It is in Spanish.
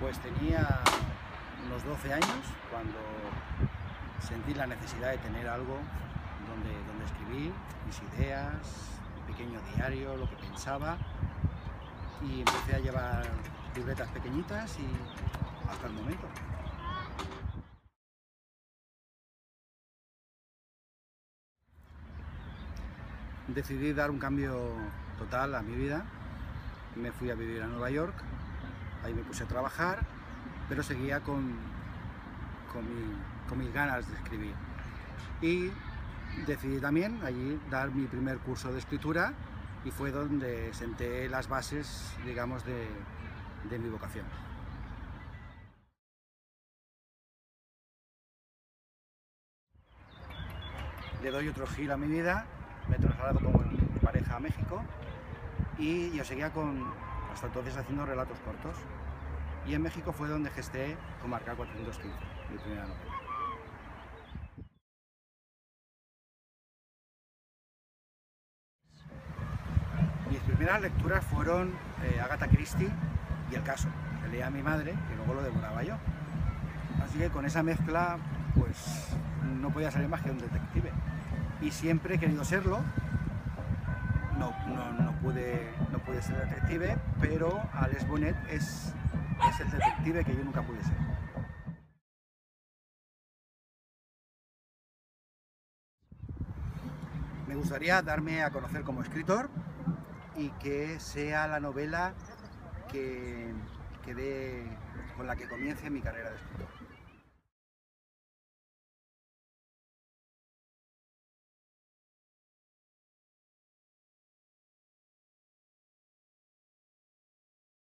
Pues tenía unos 12 años cuando sentí la necesidad de tener algo donde, donde escribir mis ideas, mi pequeño diario, lo que pensaba y empecé a llevar libretas pequeñitas y hasta el momento. Decidí dar un cambio total a mi vida. Me fui a vivir a Nueva York, ahí me puse a trabajar, pero seguía con, con, mis ganas de escribir. Y decidí también allí dar mi primer curso de escritura y fue donde senté las bases, digamos, de, de mi vocación. Le doy otro giro a mi vida, me he trasladado con mi pareja a México y yo seguía con, hasta entonces haciendo relatos cortos. Y en México fue donde gesté Comarca 415, mi primera novela. Mis primeras lecturas fueron eh, Agatha Christie y El caso, que leía a mi madre y luego lo devoraba yo. Así que con esa mezcla, pues no podía salir más que un detective. Y siempre he querido serlo, no, no, no pude ser detective, pero Alex Bonet es, es el detective que yo nunca pude ser. Me gustaría darme a conocer como escritor y que sea la novela que, que con la que comience mi carrera de escritor.